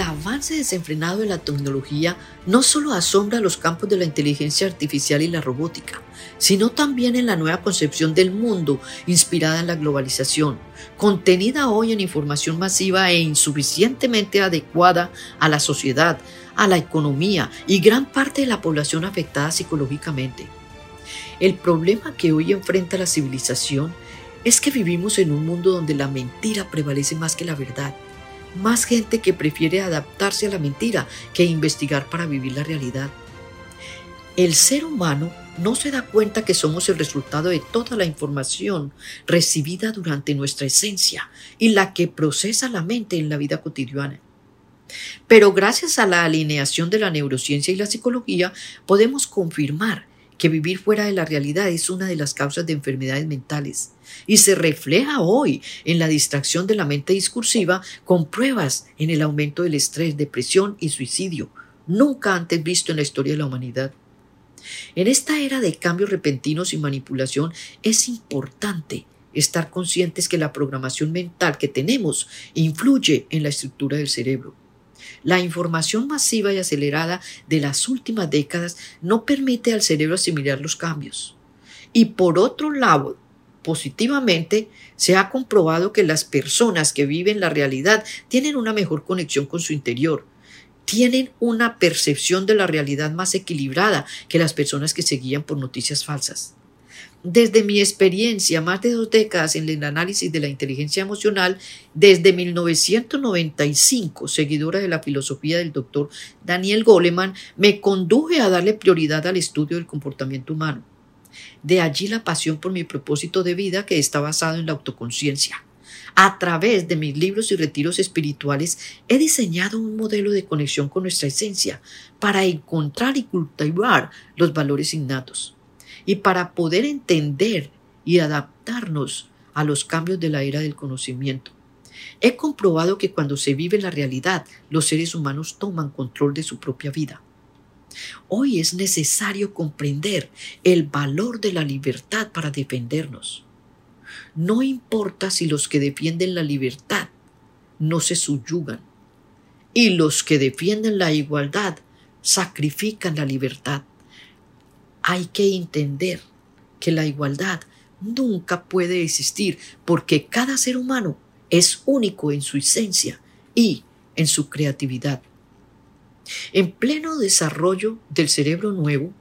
avance desenfrenado de la tecnología no solo asombra los campos de la inteligencia artificial y la robótica, sino también en la nueva concepción del mundo inspirada en la globalización, contenida hoy en información masiva e insuficientemente adecuada a la sociedad, a la economía y gran parte de la población afectada psicológicamente. El problema que hoy enfrenta la civilización es que vivimos en un mundo donde la mentira prevalece más que la verdad. Más gente que prefiere adaptarse a la mentira que investigar para vivir la realidad. El ser humano no se da cuenta que somos el resultado de toda la información recibida durante nuestra esencia y la que procesa la mente en la vida cotidiana. Pero gracias a la alineación de la neurociencia y la psicología podemos confirmar que vivir fuera de la realidad es una de las causas de enfermedades mentales y se refleja hoy en la distracción de la mente discursiva con pruebas en el aumento del estrés, depresión y suicidio, nunca antes visto en la historia de la humanidad. En esta era de cambios repentinos y manipulación es importante estar conscientes que la programación mental que tenemos influye en la estructura del cerebro. La información masiva y acelerada de las últimas décadas no permite al cerebro asimilar los cambios. Y por otro lado, positivamente, se ha comprobado que las personas que viven la realidad tienen una mejor conexión con su interior, tienen una percepción de la realidad más equilibrada que las personas que se guían por noticias falsas. Desde mi experiencia, más de dos décadas en el análisis de la inteligencia emocional, desde 1995, seguidora de la filosofía del doctor Daniel Goleman, me conduje a darle prioridad al estudio del comportamiento humano. De allí la pasión por mi propósito de vida que está basado en la autoconciencia. A través de mis libros y retiros espirituales he diseñado un modelo de conexión con nuestra esencia para encontrar y cultivar los valores innatos y para poder entender y adaptarnos a los cambios de la era del conocimiento. He comprobado que cuando se vive la realidad, los seres humanos toman control de su propia vida. Hoy es necesario comprender el valor de la libertad para defendernos. No importa si los que defienden la libertad no se subyugan y los que defienden la igualdad sacrifican la libertad hay que entender que la igualdad nunca puede existir porque cada ser humano es único en su esencia y en su creatividad. En pleno desarrollo del cerebro nuevo,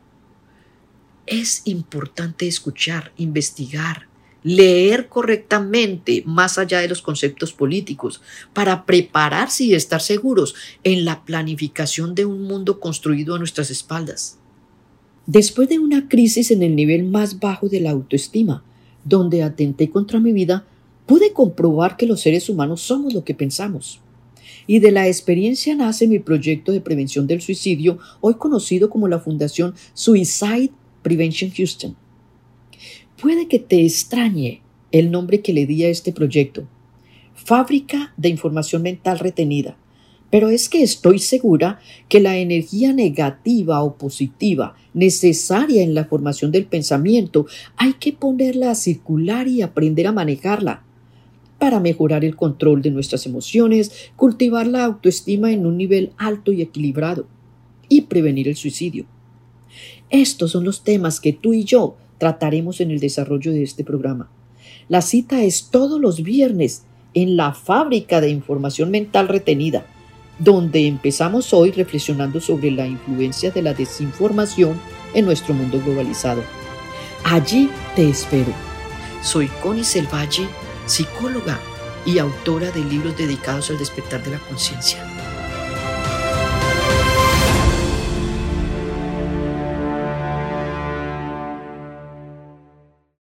es importante escuchar, investigar, leer correctamente más allá de los conceptos políticos, para prepararse y estar seguros en la planificación de un mundo construido a nuestras espaldas. Después de una crisis en el nivel más bajo de la autoestima, donde atenté contra mi vida, pude comprobar que los seres humanos somos lo que pensamos. Y de la experiencia nace mi proyecto de prevención del suicidio, hoy conocido como la Fundación Suicide Prevention Houston. Puede que te extrañe el nombre que le di a este proyecto. Fábrica de Información Mental Retenida pero es que estoy segura que la energía negativa o positiva necesaria en la formación del pensamiento hay que ponerla a circular y aprender a manejarla para mejorar el control de nuestras emociones, cultivar la autoestima en un nivel alto y equilibrado y prevenir el suicidio. Estos son los temas que tú y yo trataremos en el desarrollo de este programa. La cita es todos los viernes en la fábrica de información mental retenida donde empezamos hoy reflexionando sobre la influencia de la desinformación en nuestro mundo globalizado. Allí te espero. Soy Connie Selvalle, psicóloga y autora de libros dedicados al despertar de la conciencia.